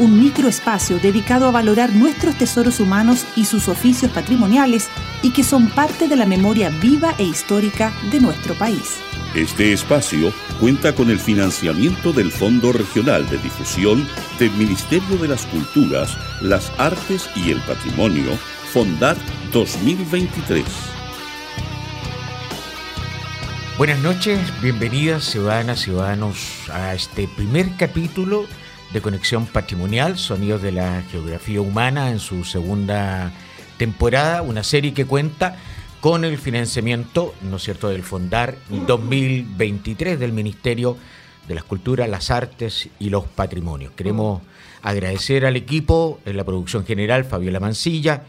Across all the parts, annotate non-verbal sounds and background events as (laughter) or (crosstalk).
un microespacio dedicado a valorar nuestros tesoros humanos y sus oficios patrimoniales y que son parte de la memoria viva e histórica de nuestro país. Este espacio cuenta con el financiamiento del Fondo Regional de Difusión del Ministerio de las Culturas, las Artes y el Patrimonio, Fondar 2023. Buenas noches, bienvenidas ciudadanas, ciudadanos a este primer capítulo de Conexión Patrimonial, Sonidos de la Geografía Humana en su segunda temporada, una serie que cuenta con el financiamiento, ¿no es cierto?, del Fondar 2023 del Ministerio de las Culturas, las Artes y los Patrimonios. Queremos agradecer al equipo en la producción general, Fabiola Mancilla,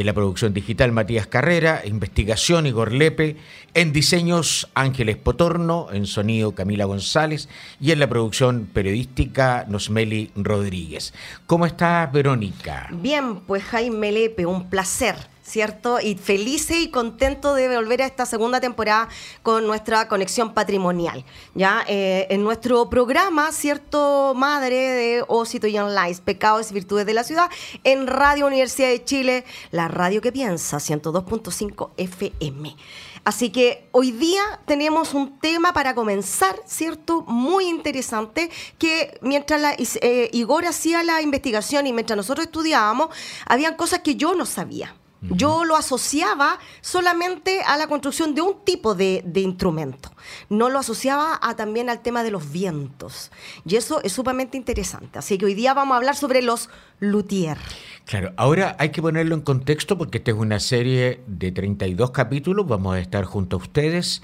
en la producción digital Matías Carrera, investigación Igor Lepe, en diseños Ángeles Potorno, en sonido Camila González y en la producción periodística Nosmeli Rodríguez. ¿Cómo estás, Verónica? Bien, pues Jaime Lepe, un placer ¿cierto? Y feliz y contento de volver a esta segunda temporada con nuestra conexión patrimonial. Ya eh, en nuestro programa, ¿cierto? Madre de Osito Young Lies, Pecados y Virtudes de la Ciudad, en Radio Universidad de Chile, la radio que piensa, 102.5 FM. Así que hoy día tenemos un tema para comenzar, ¿cierto? Muy interesante, que mientras la, eh, Igor hacía la investigación y mientras nosotros estudiábamos, habían cosas que yo no sabía. Yo lo asociaba solamente a la construcción de un tipo de, instrumento. No lo asociaba a, también al tema de los vientos. Y eso es sumamente interesante. Así que hoy día vamos a hablar sobre los luthier. Claro, ahora hay que ponerlo en contexto porque esta es una serie de 32 capítulos. Vamos a estar junto a ustedes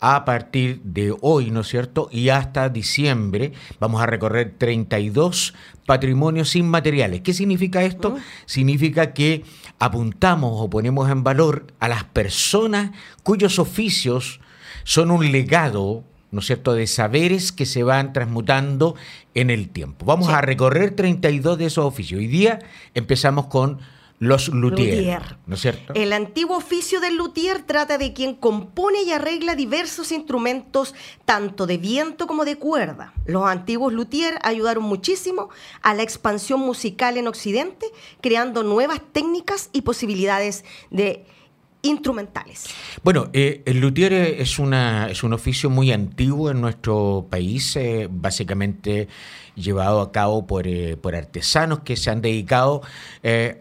a partir de hoy, ¿no es cierto? Y hasta diciembre vamos a recorrer 32 patrimonios inmateriales. ¿Qué significa esto? Significa que apuntamos o ponemos en valor a las personas cuyos oficios son un legado, ¿no es cierto?, de saberes que se van transmutando en el tiempo. Vamos a recorrer 32 de esos oficios. Hoy día empezamos con los luthier, ¿no es cierto? El antiguo oficio del luthier trata de quien compone y arregla diversos instrumentos, tanto de viento como de cuerda. Los antiguos luthier ayudaron muchísimo a la expansión musical en Occidente, creando nuevas técnicas y posibilidades de instrumentales. Bueno, eh, el luthier es, una, es un oficio muy antiguo en nuestro país, eh, básicamente llevado a cabo por, eh, por, artesanos que se han dedicado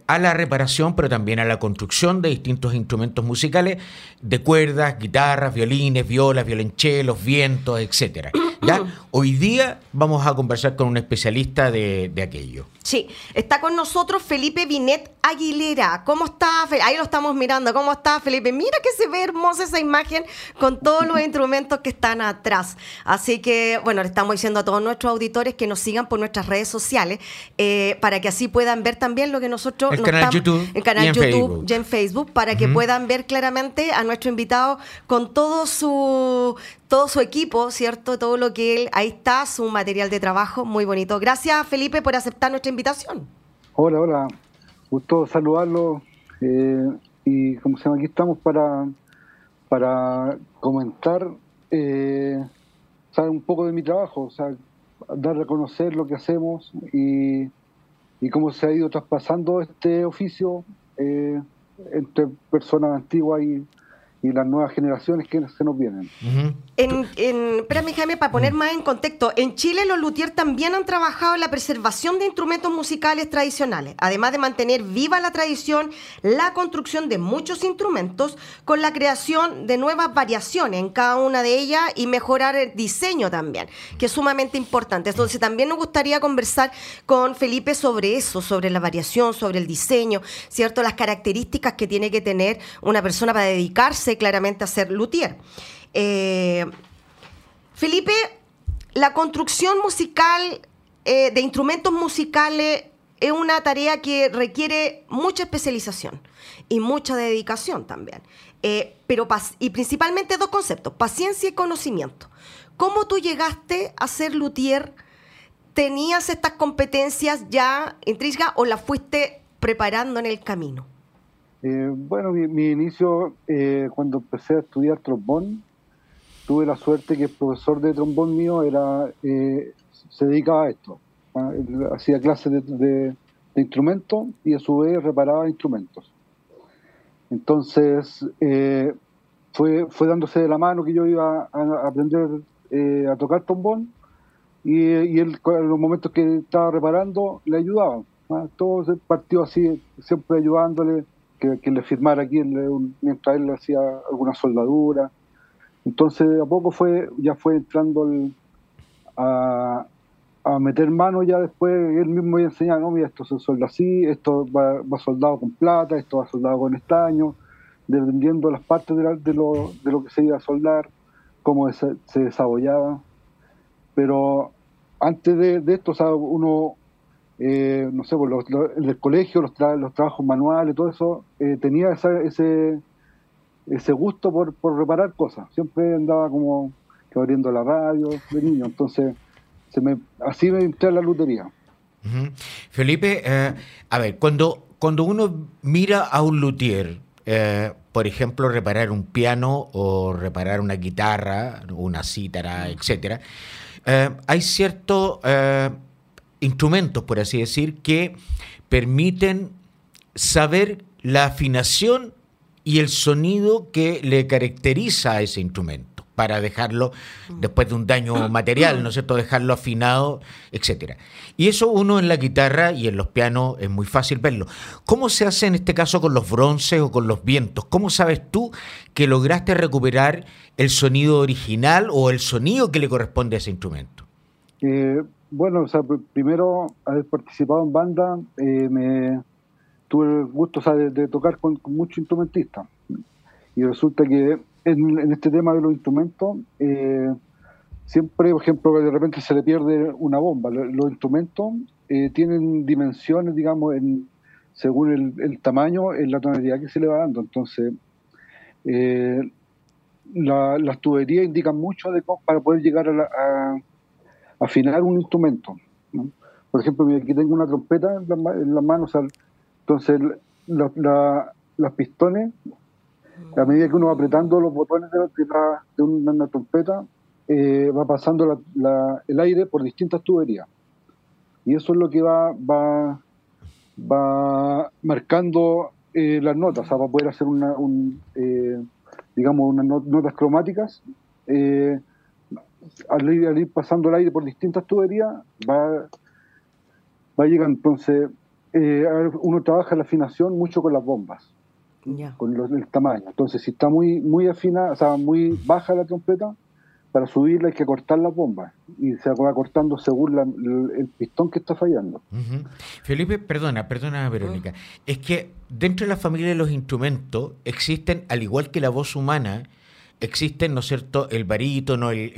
a la reparación, pero también a la construcción de distintos instrumentos musicales, de cuerdas, guitarras, violines, violas, violonchelos, vientos, etc. ¿Ya? Hoy día vamos a conversar con un especialista de, de aquello. Sí, está con nosotros Felipe Binet Aguilera. ¿Cómo está? Ahí lo estamos mirando. ¿Cómo está, Felipe? Mira que se ve hermosa esa imagen con todos los instrumentos que están atrás. Así que, bueno, le estamos diciendo a todos nuestros auditores que nos sigan por nuestras redes sociales eh, para que así puedan ver también lo que nosotros... El canal YouTube. El canal y YouTube y en Facebook para que puedan ver claramente a nuestro invitado con todo su todo su equipo, ¿cierto? Todo lo que él, ahí está, su material de trabajo, muy bonito. Gracias, Felipe, por aceptar nuestra invitación. Hola, hola, gusto saludarlo. Eh, y como se llama, aquí estamos para, para comentar eh, un poco de mi trabajo, o sea, dar a conocer lo que hacemos y, y cómo se ha ido traspasando este oficio eh, entre personas antiguas y, y las nuevas generaciones que se nos vienen. en, en, espérame, Jaime, para poner más en contexto, en Chile los luthiers también han trabajado en la preservación de instrumentos musicales tradicionales, además de mantener viva la tradición, la construcción de muchos instrumentos, con la creación de nuevas variaciones en cada una de ellas y mejorar el diseño también, que es sumamente importante. Entonces también nos gustaría conversar con Felipe sobre eso, sobre la variación, sobre el diseño, ¿cierto? Las características que tiene que tener una persona para dedicarse claramente a ser luthier. Eh, Felipe, la construcción musical eh, de instrumentos musicales es una tarea que requiere mucha especialización y mucha dedicación también. Eh, pero y principalmente dos conceptos, paciencia y conocimiento. ¿Cómo tú llegaste a ser luthier? ¿Tenías estas competencias ya intrínsecas o las fuiste preparando en el camino? Eh, bueno, mi, inicio, eh, cuando empecé a estudiar trombón, tuve la suerte que el profesor de trombón mío era eh, se dedicaba a esto. hacía clases de, instrumentos y a su vez reparaba instrumentos. Entonces, fue, fue dándose de la mano que yo iba a, aprender a tocar trombón y, y él, en los momentos que estaba reparando, le ayudaba. Todo se partió así, siempre ayudándole que, le firmara aquí mientras él hacía alguna soldadura. Entonces, a poco fue, ya fue entrando a, meter mano ya después, él mismo iba enseñar, no, mira, esto se solda así, esto va, soldado con plata, esto va soldado con estaño, dependiendo las partes de, lo, de lo que se iba a soldar, cómo se, se desabollaba. Pero antes de, de esto, o sea, uno eh, no sé, pues los, el colegio, los, los trabajos manuales, todo eso, eh, tenía ese, ese gusto por, reparar cosas. Siempre andaba como abriendo la radio de niño, entonces se me, así me entré a la lutería. Felipe, eh, a ver, cuando, cuando uno mira a un luthier, por ejemplo, reparar un piano o reparar una guitarra, una cítara, etcétera, hay cierto instrumentos, por así decir, que permiten saber la afinación y el sonido que le caracteriza a ese instrumento para dejarlo después de un daño material, ¿no es cierto? Dejarlo afinado, etcétera. Y eso uno en la guitarra y en los pianos es muy fácil verlo. ¿Cómo se hace en este caso con los bronces o con los vientos? ¿Cómo sabes tú que lograste recuperar el sonido original o el sonido que le corresponde a ese instrumento? Eh, bueno, o sea, primero haber participado en banda, eh, me tuve el gusto de, tocar con, muchos instrumentistas. Y resulta que en, este tema de los instrumentos, eh, siempre, por ejemplo, de repente se le pierde una bomba. Los, instrumentos eh, tienen dimensiones, digamos, en, según el, tamaño, en la tonalidad que se le va dando. Entonces, las tuberías indican mucho de, para poder llegar a, la, a afinar un instrumento. Por ejemplo, aquí tengo una trompeta en, las manos, entonces las pistones, a medida que uno va apretando los botones de, una, trompeta, eh, va pasando el aire por distintas tuberías. Y eso es lo que va, va, va marcando eh, las notas, o sea, va a poder hacer una, un, digamos, unas notas cromáticas al ir, pasando el aire por distintas tuberías, va, va a llegar entonces, eh, uno trabaja la afinación mucho con las bombas, con el tamaño. Entonces, si está muy, muy afinada, o sea, muy baja la trompeta, para subirla hay que cortar las bombas y se va cortando según el, pistón que está fallando. Felipe, perdona, perdona Verónica, es que dentro de la familia de los instrumentos existen, al igual que la voz humana, existen, ¿no es cierto?, el barítono, el,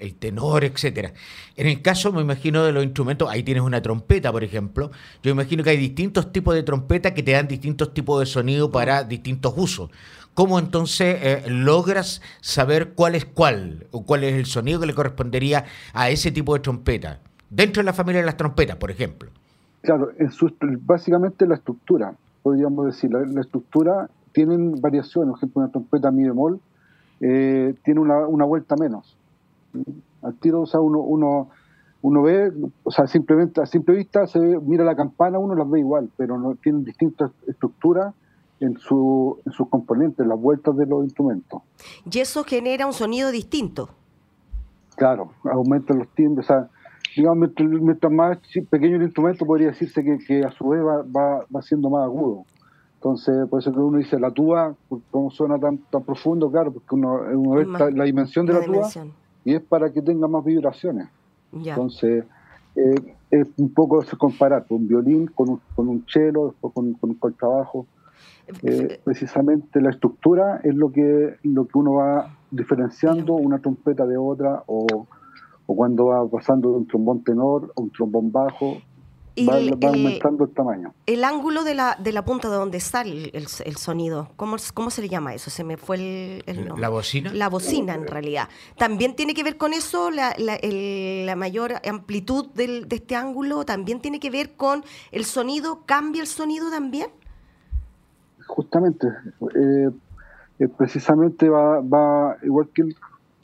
el, tenor, etcétera. En el caso, me imagino, de los instrumentos, ahí tienes una trompeta, por ejemplo. Yo imagino que hay distintos tipos de trompeta que te dan distintos tipos de sonido para distintos usos. ¿Cómo entonces eh, logras saber cuál es cuál, o cuál es el sonido que le correspondería a ese tipo de trompeta? Dentro de la familia de las trompetas, por ejemplo. Claro, en básicamente la estructura, podríamos decir. La, estructura tienen variaciones, por ejemplo, una trompeta mi bemol eh, tiene una, una, vuelta menos. Al tiro, o sea, uno, uno, uno ve, o sea, simplemente a simple vista se mira la campana, uno las ve igual, pero no tienen distintas estructuras en, su, en sus componentes, las vueltas de los instrumentos. Y eso genera un sonido distinto. Claro, aumenta los timbres. O sea, digamos, mientras, más pequeño el instrumento, podría decirse que, a su vez va, va, siendo más agudo. Entonces, por eso que uno dice la tuba, como suena tan, tan profundo, claro, porque uno, ve la dimensión de la, tuba y es para que tenga más vibraciones. Entonces, eh, es un poco se comparar un violín con un, con un cello, después con, con un contrabajo. Eh, precisamente la estructura es lo que, lo que uno va diferenciando una trompeta de otra o, cuando va pasando de un trombón tenor a un trombón bajo, va, aumentando el tamaño. El ángulo de la, de la punta de donde sale el, sonido, ¿cómo, ¿cómo, se le llama eso? Se me fue el, ¿La bocina? La bocina, en realidad. ¿También tiene que ver con eso, la, la, mayor amplitud del, de este ángulo? ¿También tiene que ver con el sonido? ¿Cambia el sonido también? justamente, eh, eh, precisamente va, va igual que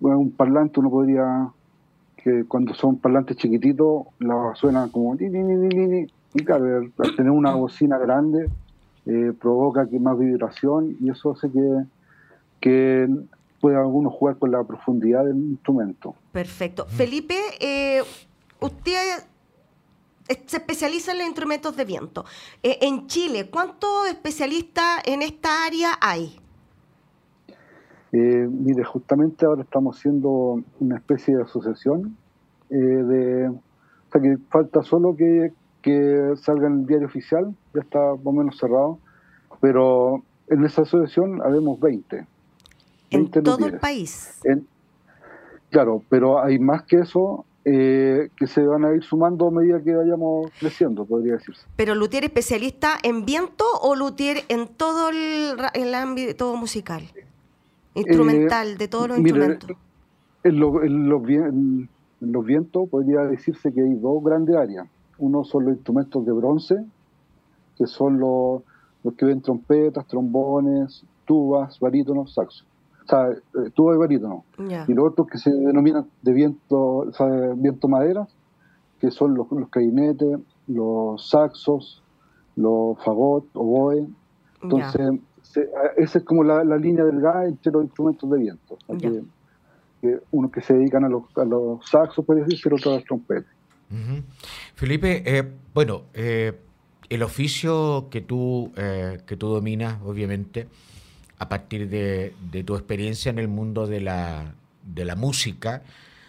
un parlante, uno podría, que cuando son parlantes chiquititos, la suena como ni, ni, ni, y claro, al tener una bocina grande, eh, provoca que más vibración y eso hace que, que pueda uno jugar con la profundidad del instrumento. Perfecto. Felipe, usted se especializa en los instrumentos de viento. Eh, en Chile, ¿cuántos especialistas en esta área hay? Eh, mire, justamente ahora estamos haciendo una especie de asociación eh, de... O sea, que falta solo que, salga en el diario oficial, ya está más o menos cerrado, pero en esa asociación habemos 20. ¿En todo el país? claro, pero hay más que eso, eh, que se van a ir sumando a medida que vayamos creciendo, podría decirse. ¿Pero Luthier especialista en viento o Luthier en todo el, ámbito musical? Instrumental, de todos los instrumentos. En, los, vientos podría decirse que hay dos grandes áreas. Uno son los instrumentos de bronce, que son los, los que ven trompetas, trombones, tubas, barítonos, saxos o sea, eh, tubo de barítono. Y los otros que se denominan de viento, o sea, viento madera, que son los, los los saxos, los fagot, oboe. Entonces, esa es como la, línea delgada entre los instrumentos de viento. que, unos que se dedican a los, a los saxos, puede decir, otros a las trompetas. Felipe, eh, bueno, eh, el oficio que tú, que tú dominas, obviamente, a partir de, tu experiencia en el mundo de la, música,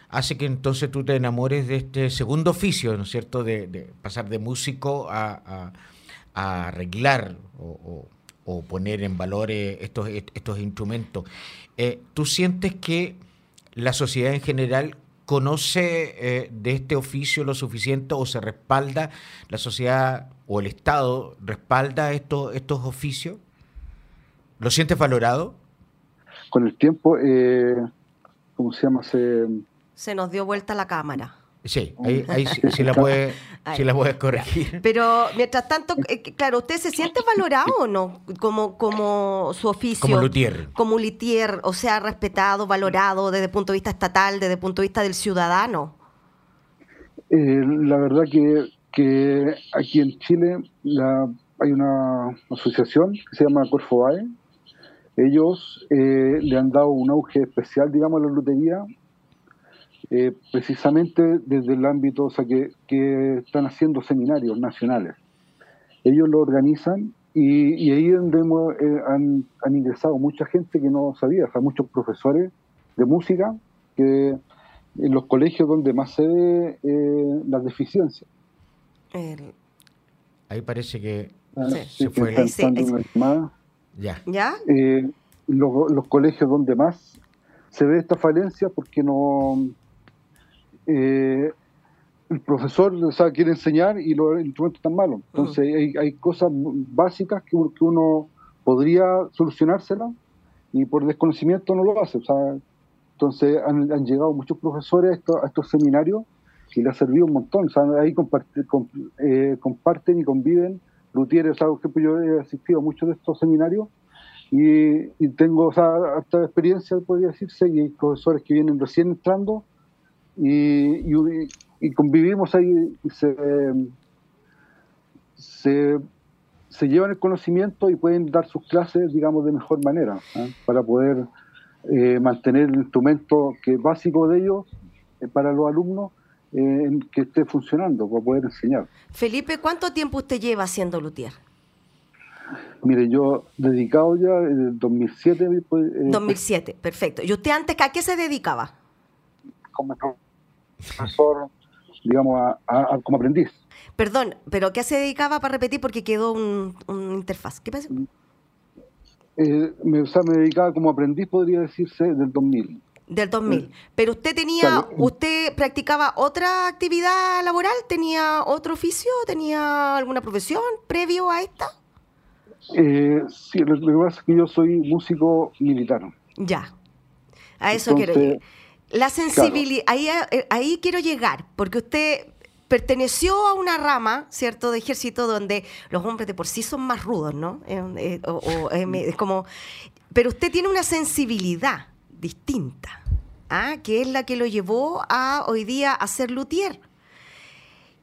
hace que entonces tú te enamores de este segundo oficio, ¿no es cierto?, de, pasar de músico a, arreglar o, poner en valor eh, estos, estos instrumentos. Eh, ¿Tú sientes que la sociedad en general conoce eh, de este oficio lo suficiente o se respalda, la sociedad o el Estado respalda estos, estos oficios? ¿Lo sientes valorado? Con el tiempo, eh, ¿cómo se llama? Se, se nos dio vuelta la cámara. Sí, ahí, sí, la puedes puede corregir. Pero mientras tanto, eh, claro, ¿usted se siente valorado o no? Como, como su oficio. Como luthier. Como luthier, o sea, respetado, valorado desde el punto de vista estatal, desde el punto de vista del ciudadano. Eh, la verdad que, que aquí en Chile la, hay una asociación que se llama Corfobae, ellos eh, le han dado un auge especial, digamos, a la lotería, eh, precisamente desde el ámbito, o sea, que, están haciendo seminarios nacionales. Ellos lo organizan y, ahí donde eh, han, ingresado mucha gente que no sabía, o sea, muchos profesores de música que en los colegios donde más se ve las deficiencias. Ahí parece que ah, se fue. el ya. ¿Ya? Eh, los, colegios donde más se ve esta falencia porque no. Eh, el profesor quiere enseñar y los instrumentos están malos. Entonces hay, hay, cosas básicas que, uno podría solucionárselas y por desconocimiento no lo hace. entonces han, llegado muchos profesores a estos, seminarios y les ha servido un montón. ahí eh, comparten y conviven Luthier, o por yo he asistido a muchos de estos seminarios y, tengo o sea, esta experiencia, podría decirse, y hay profesores que vienen recién entrando y, convivimos ahí y se, se llevan el conocimiento y pueden dar sus clases, digamos, de mejor manera, ¿ah? para poder eh, mantener el instrumento que es básico de ellos eh, para los alumnos eh, que esté funcionando, para poder enseñar. Felipe, ¿cuánto tiempo usted lleva haciendo luthier? Mire, yo dedicado ya en el 2007. 2007, perfecto. ¿Y usted antes a qué se dedicaba? Como profesor, digamos, como aprendiz. Perdón, pero ¿qué se dedicaba para repetir? Porque quedó un, interfaz. ¿Qué pasa? Eh, me, o sea, me dedicaba como aprendiz, podría decirse, del 2000. Del 2000. Pero usted tenía, usted practicaba otra actividad laboral, tenía otro oficio, tenía alguna profesión previo a esta. Eh, sí, lo, que pasa es que yo soy músico militar. Ya. A eso quiero llegar. La sensibilidad, ahí, ahí quiero llegar, porque usted perteneció a una rama, ¿cierto?, de ejército donde los hombres de por sí son más rudos, ¿no? Eh, eh, eh, es como, pero usted tiene una sensibilidad distinta, ¿ah? que es la que lo llevó a hoy día a ser luthier.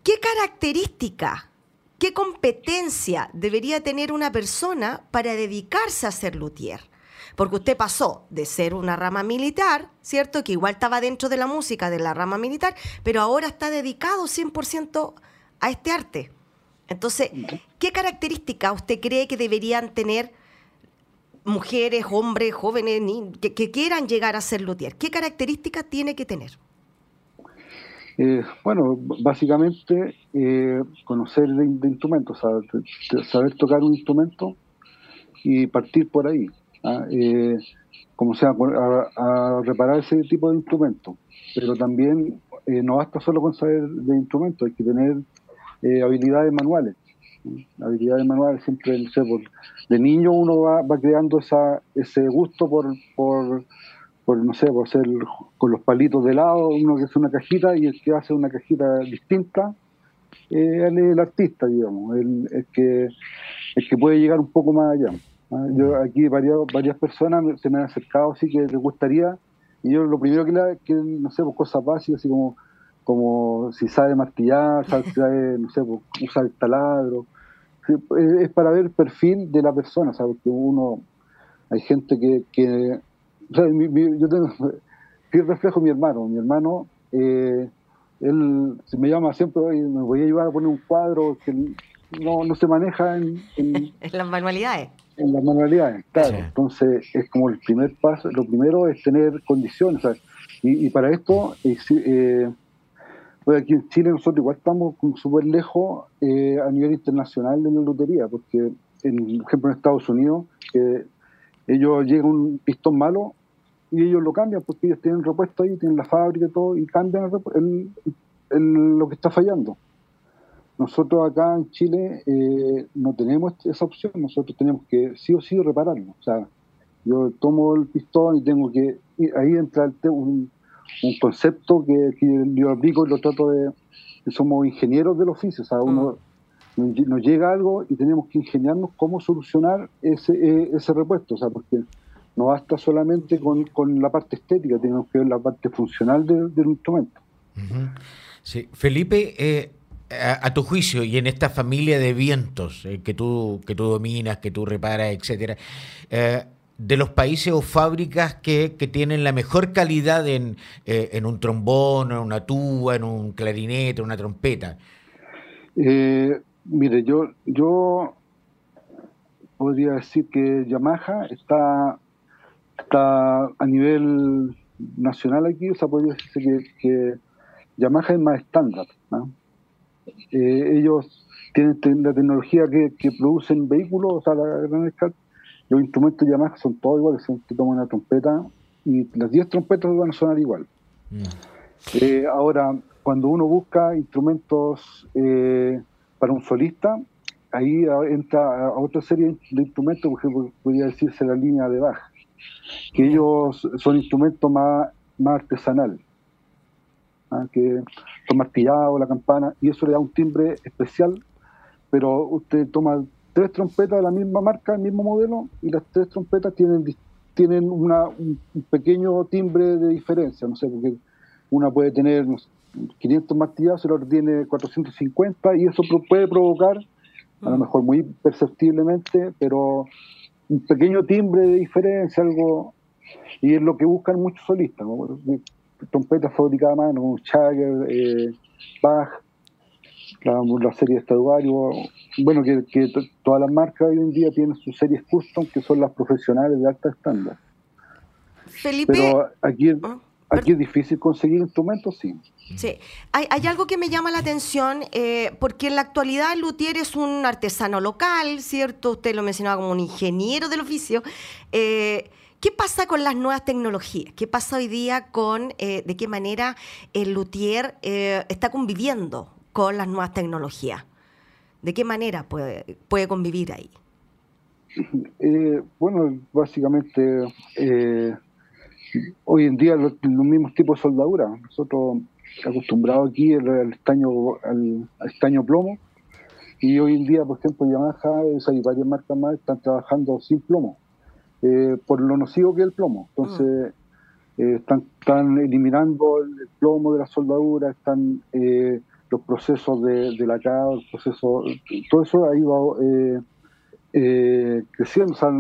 ¿Qué característica, qué competencia debería tener una persona para dedicarse a ser luthier? Porque usted pasó de ser una rama militar, ¿cierto? Que igual estaba dentro de la música de la rama militar, pero ahora está dedicado 100% a este arte. Entonces, ¿qué características usted cree que deberían tener mujeres, hombres, jóvenes, que, quieran llegar a ser luthier? ¿Qué características tiene que tener? Eh, bueno, básicamente eh, conocer de, instrumentos, saber, tocar un instrumento y partir por ahí a, eh, como sea, a, reparar ese tipo de instrumentos. Pero también eh, no basta solo con saber de instrumentos, hay que tener eh, habilidades manuales. Habilidades manuales siempre, no sé, por, de niño uno va, va creando esa, ese gusto por, por, por, no sé, por hacer con los palitos de lado, uno que hace una cajita y el que hace una cajita distinta, es el artista, digamos, el, el, que, el que puede llegar un poco más allá. Ah, yo aquí varias, varias personas se me han acercado así que les gustaría, y yo lo primero que, le, que no sé, pues cosas básicas, así como, como si sabe martillar, (laughs) sabe, no sé, pues, usar el taladro. es, para ver el perfil de la persona, ¿sabes? Porque uno, hay gente que, que o sea, yo tengo, (laughs) el reflejo mi hermano, mi hermano, eh, él me llama siempre, me voy a ayudar a poner un cuadro que no, no se maneja en, (laughs) en las manualidades en las manualidades, claro. Entonces, es como el primer paso, lo primero es tener condiciones. Y, para esto, eh, eh, pues aquí en Chile nosotros igual estamos súper lejos eh, a nivel internacional de la lotería, porque, en, por ejemplo, en Estados Unidos, ellos llegan un pistón malo y ellos lo cambian porque ellos tienen repuesto ahí, tienen la fábrica y todo, y cambian lo que está fallando. Nosotros acá en Chile eh, no tenemos esa opción, nosotros tenemos que sí o sí repararlo. O sea, yo tomo el pistón y tengo que, ahí entra un, un concepto que, yo aplico y lo trato de, somos ingenieros del oficio, o sea, uno mm. nos llega algo y tenemos que ingeniarnos cómo solucionar ese, e, ese repuesto, o sea, porque no basta solamente con, con la parte estética, tenemos que ver la parte funcional del instrumento. Sí, Felipe, eh, a, tu juicio y en esta familia de vientos eh, que, tú, que tú dominas, que tú reparas, etcétera, eh, de los países o fábricas que, tienen la mejor calidad en, eh, en, un trombón, en una tuba, en un clarinete, en una trompeta? mire, yo, yo podría decir que Yamaha está, está a nivel nacional aquí, o sea, podría decirse que, que Yamaha es más estándar. Eh, ellos tienen la tecnología que, producen vehículos, o sea, la gran escala, los instrumentos Yamaha son todos iguales, son que toman una trompeta y las 10 trompetas van a sonar igual. Mm. Eh, ahora, cuando uno busca instrumentos eh, para un solista, ahí entra a otra serie de instrumentos, por ejemplo, podría decirse la línea de Bach, que ellos son instrumentos más, más artesanales. ¿Ah? que son martillados, la campana, y eso le da un timbre especial, pero usted toma tres trompetas de la misma marca, el mismo modelo, y las tres trompetas tienen, tienen una, un pequeño timbre de diferencia, no sé, porque una puede tener 500 martillados y la otra tiene 450, y eso puede provocar a lo Mm. mejor muy perceptiblemente, pero un pequeño timbre de diferencia, algo, y es lo que buscan muchos solistas, ¿no? Trompetas fabricadas a mano, Schager, eh, Bach, la, la serie Stradivarius, bueno, que, que to- todas las marcas hoy en día tienen sus series custom, que son las profesionales de alta estándar. Felipe, Pero aquí, Ah, aquí es difícil conseguir instrumentos, sí. Sí, hay, hay algo que me llama la atención, eh, porque en la actualidad luthier es un artesano local, ¿cierto? Usted lo mencionaba como un ingeniero del oficio. Eh, ¿Qué pasa con las nuevas tecnologías? ¿Qué pasa hoy día con eh, de qué manera el luthier eh, está conviviendo con las nuevas tecnologías? ¿De qué manera puede, convivir ahí? (laughs) Eh, bueno, básicamente eh, hoy en día los, mismos tipos de soldadura. Nosotros acostumbrados aquí al, estaño al, al estaño plomo y hoy en día, por ejemplo, Yamaha o sea, y varias marcas más están trabajando sin plomo eh, por lo nocivo que es el plomo. Entonces eh, están, eliminando el, plomo de la soldadura, están eh, los procesos de, de lacado, el proceso, todo eso ha ido eh, eh, creciendo, o sea,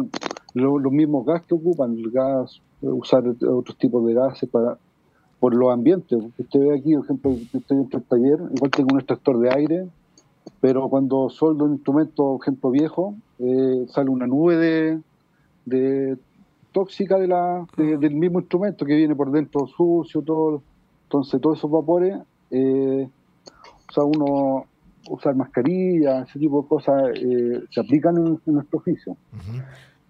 lo- los mismos gas que ocupan, el gas, usar otros tipos de gases para por los ambientes. Usted ve aquí, por ejemplo, estoy dentro del taller, igual tengo un extractor de aire, pero cuando soldo un instrumento, por ejemplo, viejo, sale una nube de, de tóxica de la, de- del mismo instrumento que viene por dentro sucio, todo. Entonces, todos esos vapores, eh, o sea, uno usar mascarilla, ese tipo de cosas, eh, se aplican en, en nuestro oficio.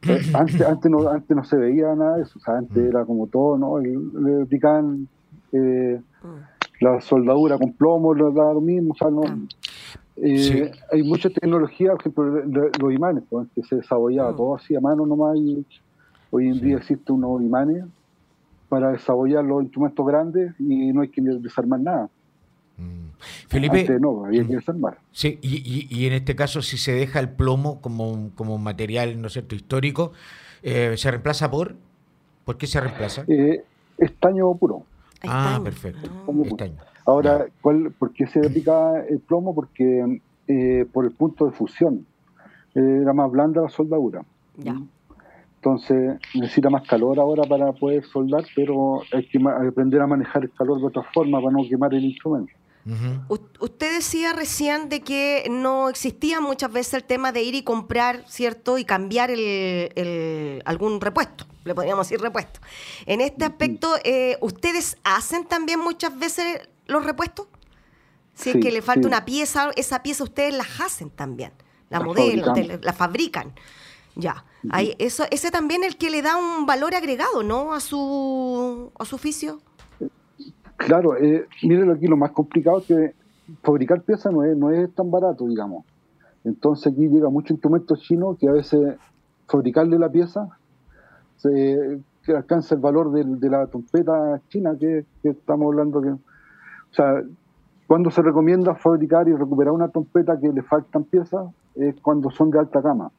Eh, antes, antes, no, antes no se veía nada de eso, o sea, antes Mm. era como todo, ¿no? Le, aplicaban eh, Mm. la soldadura con plomo, daba lo mismo, o sea, no. Ah. Eh, Sí. Hay mucha tecnología, por ejemplo, los imanes, pues, que se desabollaba Mm. todo así a mano nomás y hoy en Sí. día existen unos imanes para desabollar los instrumentos grandes y no hay que desarmar nada. Mm. Felipe, Antes no, había que desarmar. Sí, y, y- y en este caso, si se deja el plomo como, un- como un material, ¿no es cierto?, histórico, eh, ¿se reemplaza por? ¿Por qué se reemplaza? Eh, estaño puro. ah, Estaño. perfecto. Ah. Estaño. Ahora, ¿cuál, ¿por qué se aplicaba el plomo? Porque eh, por el punto de fusión. Eh, era más blanda la soldadura. Ya. Entonces necesita más calor ahora para poder soldar, pero hay que aprender a manejar el calor de otra forma para no quemar el instrumento. Usted decía recién de que no existía muchas veces el tema de ir y comprar, ¿cierto? Y cambiar el, el- algún repuesto, le podríamos decir repuesto. En este aspecto, eh, ¿ustedes hacen también muchas veces los repuestos? Si es Sí, que le falta sí. una pieza, esa pieza ustedes la hacen también, la La modelan, fabricamos. te- la fabrican. Ya, Ahí, eso, ese también es el que le da un valor agregado, ¿no? A su, a su oficio. Claro, eh, miren aquí lo más complicado es que fabricar piezas no es, no es tan barato, digamos. Entonces aquí llega mucho instrumento chino que a veces fabricarle la pieza se que alcanza el valor de, la trompeta china que, que estamos hablando que o sea cuando se recomienda fabricar y recuperar una trompeta que le faltan piezas es cuando son de alta gama.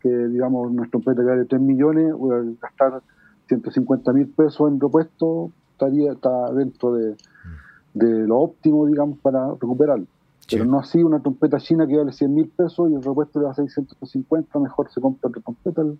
Que digamos una trompeta que vale 3 millones gastar 150 mil pesos en repuesto estaría está dentro de, de lo óptimo digamos para recuperarlo pero no así una trompeta china que vale 100 mil pesos y el repuesto le va a 650 mejor se compra otra trompeta. El,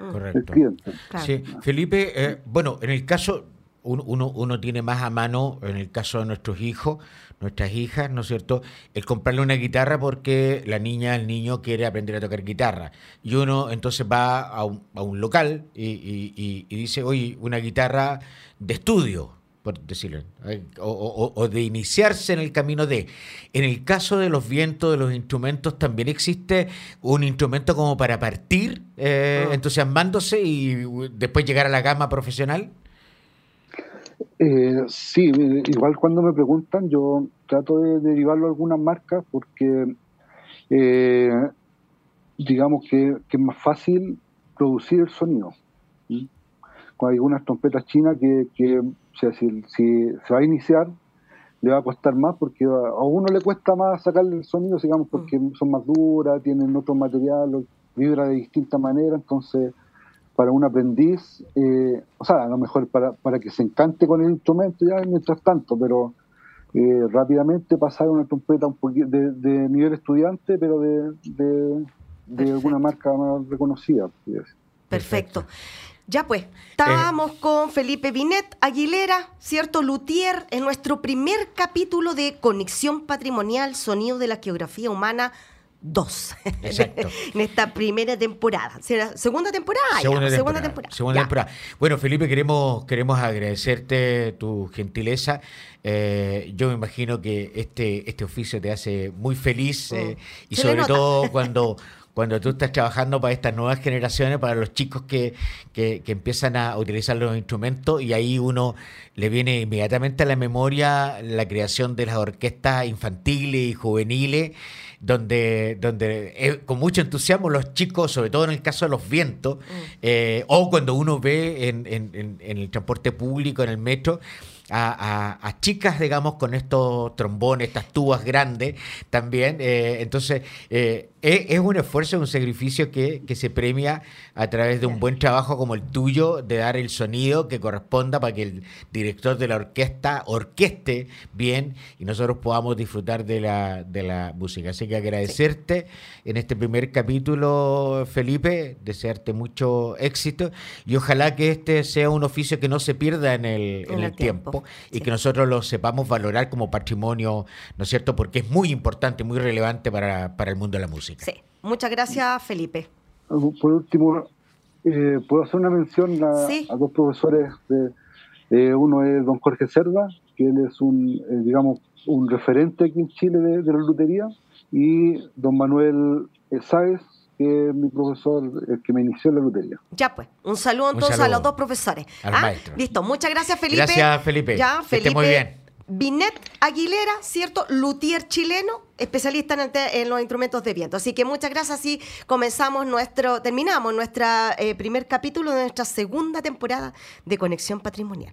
el Correcto. cliente Claro. Sí, Felipe, eh, bueno, en el caso, uno, uno, uno tiene más a mano, en el caso de nuestros hijos, nuestras hijas, ¿no es cierto?, el comprarle una guitarra porque la niña, el niño quiere aprender a tocar guitarra. Y uno entonces va a un, a un local y, y- y- y dice, oye, una guitarra de estudio, por decirlo, eh, o, o- o de iniciarse en el camino de. En el caso de los vientos, de los instrumentos, también existe un instrumento como para partir eh, Ah. entusiasmándose y uh, después llegar a la gama profesional. Eh, sí, igual cuando me preguntan, yo trato de derivarlo a algunas marcas porque eh, digamos que, que es más fácil producir el sonido. ¿sí? Con algunas trompetas chinas que, que, o sea, si, si se va a iniciar, le va a costar más porque a a uno le cuesta más sacarle el sonido, digamos, porque son más duras, tienen otro material, vibra de distinta manera, entonces para un aprendiz, eh, o sea, a lo mejor para, para que se encante con el instrumento ya mientras tanto, pero eh, rápidamente pasar a una trompeta un de, de, nivel estudiante, pero de, de, alguna marca más reconocida. Perfecto. Ya pues, estábamos con Felipe Binet Aguilera, ¿cierto? Lutier, en nuestro primer capítulo de Conexión Patrimonial, Sonido de la Geografía Humana dos (laughs) en esta primera temporada. ¿Segunda temporada? Segunda, temporada, segunda temporada. Bueno, Felipe, queremos, queremos agradecerte tu gentileza. Eh, yo me imagino que este, este oficio te hace muy feliz eh, mm. y sobre todo (laughs) cuando cuando tú estás trabajando para estas nuevas generaciones, para los chicos que, que, empiezan a utilizar los instrumentos y ahí uno le viene inmediatamente a la memoria la creación de las orquestas infantiles y juveniles donde, donde eh, con mucho entusiasmo los chicos, sobre todo en el caso de los vientos, mm. eh, o cuando uno ve en, en, en, el transporte público, en el metro, a, chicas, digamos, con estos trombones, estas tubas grandes también. Eh, entonces, eh, es, un esfuerzo, un sacrificio que, que, se premia a través de un buen trabajo como el tuyo, de dar el sonido que corresponda para que el director de la orquesta orqueste bien y nosotros podamos disfrutar de la, de la música. Así que agradecerte en este primer capítulo, Felipe, desearte mucho éxito y ojalá que este sea un oficio que no se pierda en el, en el, tiempo, y que nosotros lo sepamos valorar como patrimonio, ¿no es cierto? Porque es muy importante, muy relevante para, para el mundo de la música. Sí, muchas gracias, Felipe. Por último, eh, puedo hacer una mención a, dos profesores. De, uno es don Jorge Cerda, que él es un, eh, digamos, un referente aquí en Chile de, la lutería, y don Manuel Sáez, que es mi profesor, el que me inició en la lutería. Ya pues, un saludo entonces a los dos profesores. ¿Ah? Listo, muchas gracias Felipe. Gracias Felipe. Ya, Felipe. muy bien. Binet Aguilera, ¿cierto? Luthier chileno, especialista en, los instrumentos de viento. Así que muchas gracias y comenzamos nuestro, terminamos nuestro eh, primer capítulo de nuestra segunda temporada de Conexión Patrimonial.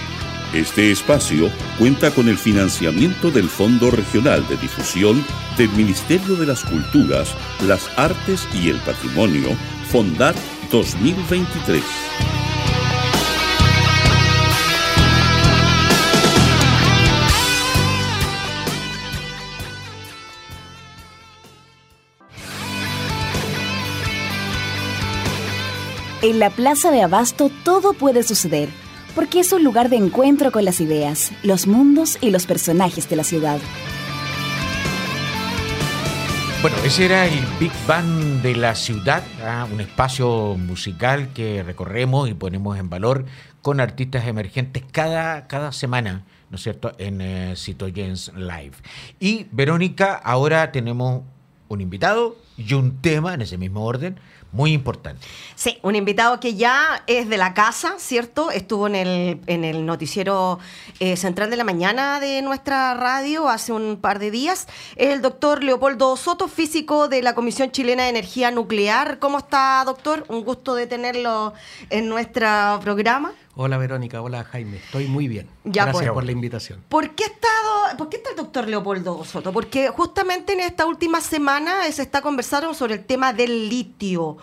Este espacio cuenta con el financiamiento del Fondo Regional de Difusión del Ministerio de las Culturas, las Artes y el Patrimonio, FONDAT 2023. En la Plaza de Abasto todo puede suceder, porque es un lugar de encuentro con las ideas, los mundos y los personajes de la ciudad. Bueno, ese era el Big Bang de la ciudad, ¿ah? un espacio musical que recorremos y ponemos en valor con artistas emergentes cada, cada semana, ¿no es cierto?, en eh, Citoyens Live. Y Verónica, ahora tenemos un invitado y un tema en ese mismo orden muy importante. Sí, un invitado que ya es de la casa, ¿cierto? Estuvo en el, en el noticiero eh, central de la mañana de nuestra radio hace un par de días. Es el doctor Leopoldo Soto, físico de la Comisión Chilena de Energía Nuclear. ¿Cómo está, doctor? Un gusto de tenerlo en nuestro programa. Hola Verónica, hola Jaime, estoy muy bien. Gracias pues. por la invitación. ¿Por qué, estado, ¿Por qué está el doctor Leopoldo Soto? Porque justamente en esta última semana se está conversando sobre el tema del litio,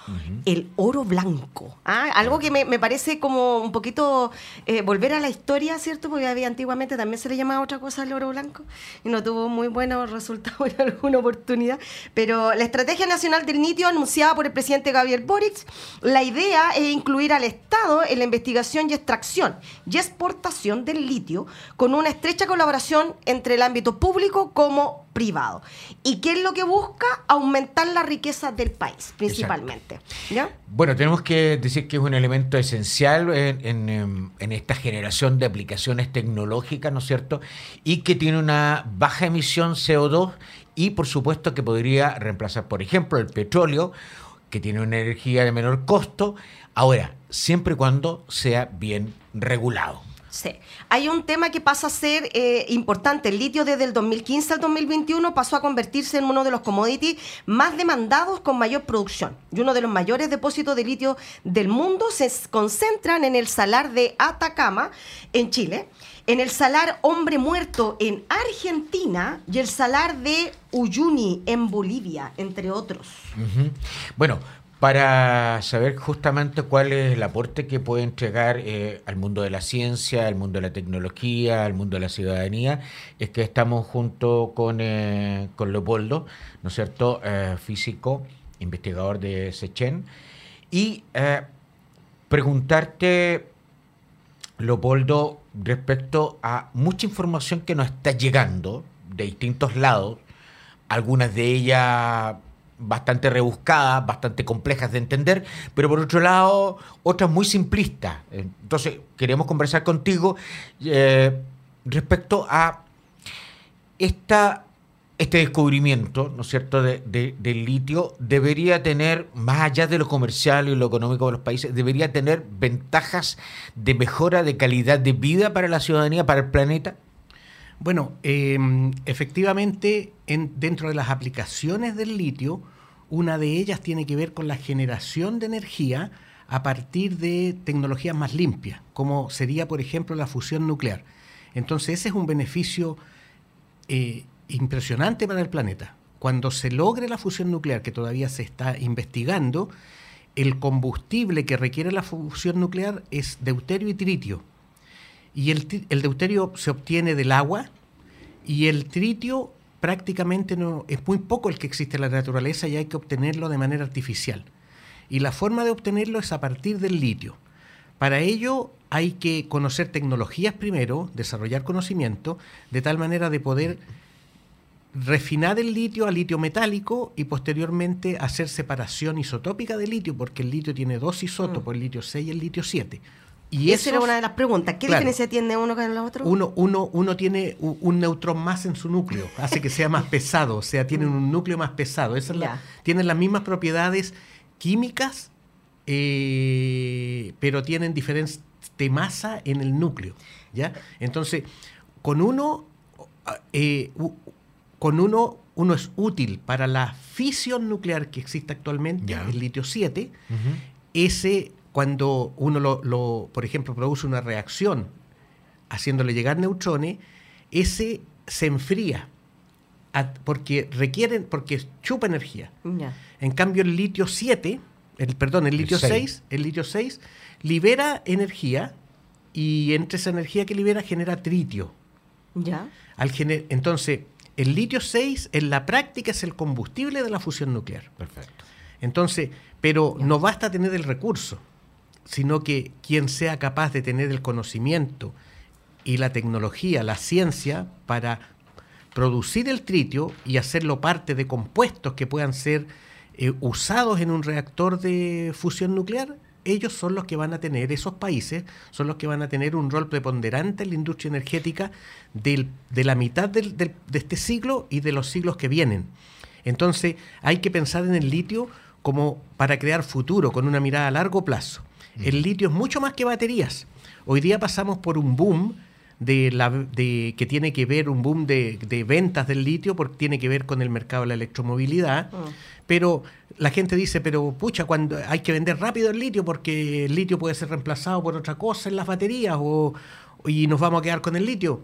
el oro blanco. ¿ah? Algo que me, parece como un poquito eh, volver a la historia, ¿cierto? Porque había, antiguamente también se le llamaba otra cosa el oro blanco y no tuvo muy buenos (laughs) resultados en alguna oportunidad. Pero la Estrategia Nacional del Litio anunciada por el presidente Gabriel Boric, la idea es incluir al Estado en la investigación y extracción y exportación del litio con una estrecha colaboración entre el ámbito público como privado. ¿Y qué es lo que busca? Aumentar la riqueza del país, principalmente. Bueno, tenemos que decir que es un elemento esencial en, esta generación de aplicaciones tecnológicas, ¿no es cierto? Y que tiene una baja emisión CO2 y por supuesto que podría reemplazar, por ejemplo, el petróleo, que tiene una energía de menor costo. Ahora, siempre y cuando sea bien regulado. Sí. Hay un tema que pasa a ser eh, importante. El litio desde el 2015 al 2021 pasó a convertirse en uno de los commodities más demandados con mayor producción. Y uno de los mayores depósitos de litio del mundo se concentran en el salar de Atacama, en Chile, en el salar Hombre Muerto en Argentina y el salar de Uyuni en Bolivia, entre otros. Bueno, para saber justamente cuál es el aporte que puede entregar eh, al mundo de la ciencia, al mundo de la tecnología, al mundo de la ciudadanía, es que estamos junto con, eh, con Leopoldo, ¿no es cierto?, eh, físico, investigador de Sechen, y preguntarte, Leopoldo, respecto a mucha información que nos está llegando de distintos lados, algunas de ellas bastante rebuscadas, bastante complejas de entender, pero por otro lado, otras muy simplistas. Entonces, queremos conversar contigo eh, respecto a esta, este descubrimiento, ¿no es cierto?, de, del litio, debería tener, más allá de lo comercial y lo económico de los países, debería tener ventajas de mejora de calidad de vida para la ciudadanía, para el planeta. Bueno, em, efectivamente, en, dentro de las aplicaciones del litio, una de ellas tiene que ver con la generación de energía a partir de tecnologías más limpias, como sería, por ejemplo, la fusión nuclear. Entonces, ese es un beneficio eh, impresionante para el planeta. Cuando se logre la fusión nuclear, que todavía se está investigando, el combustible que requiere la fusión nuclear es deuterio y tritio y el, el deuterio se obtiene del agua y el tritio prácticamente no es muy poco el que existe en la naturaleza y hay que obtenerlo de manera artificial. Y la forma de obtenerlo es a partir del litio. Para ello hay que conocer tecnologías primero, desarrollar conocimiento, de tal manera de poder refinar el litio a litio metálico y posteriormente hacer separación isotópica del litio, porque el litio tiene dos isótopos, mm. el litio 6 y el litio 7. Y esa era una de las preguntas. ¿Qué diferencia tiene uno con el otro? Uno, uno, uno tiene un, neutrón más en su núcleo, hace que sea más (laughs) pesado, o sea, tienen un núcleo más pesado. Esa tienen las mismas propiedades químicas, eh, pero tienen diferente masa en el núcleo. ¿ya? Entonces, con uno, eh, con uno, uno es útil para la fisión nuclear que existe actualmente, el litio 7. Ese cuando uno, lo, por ejemplo, produce una reacción haciéndole llegar neutrones, ese se enfría porque requieren, porque chupa energía. En cambio, el litio 7, el, perdón, el litio 6, el litio 6 libera energía y entre esa energía que libera genera tritio. Ya. Al entonces, el litio 6 en la práctica es el combustible de la fusión nuclear. Perfecto. Entonces, pero no basta tener el recurso sino que quien sea capaz de tener el conocimiento y la tecnología, la ciencia, para producir el tritio y hacerlo parte de compuestos que puedan ser eh, usados en un reactor de fusión nuclear, ellos son los que van a tener, esos países son los que van a tener un rol preponderante en la industria energética de la mitad de este siglo y de los siglos que vienen. Entonces hay que pensar en el litio como para crear futuro, con una mirada a largo plazo. El litio es mucho más que baterías. Hoy día pasamos por un boom de la, de, que tiene que ver, un boom de, ventas del litio, porque tiene que ver con el mercado de la electromovilidad. Mm. Pero la gente dice, pero pucha, cuando hay que vender rápido el litio porque el litio puede ser reemplazado por otra cosa en las baterías o, y nos vamos a quedar con el litio.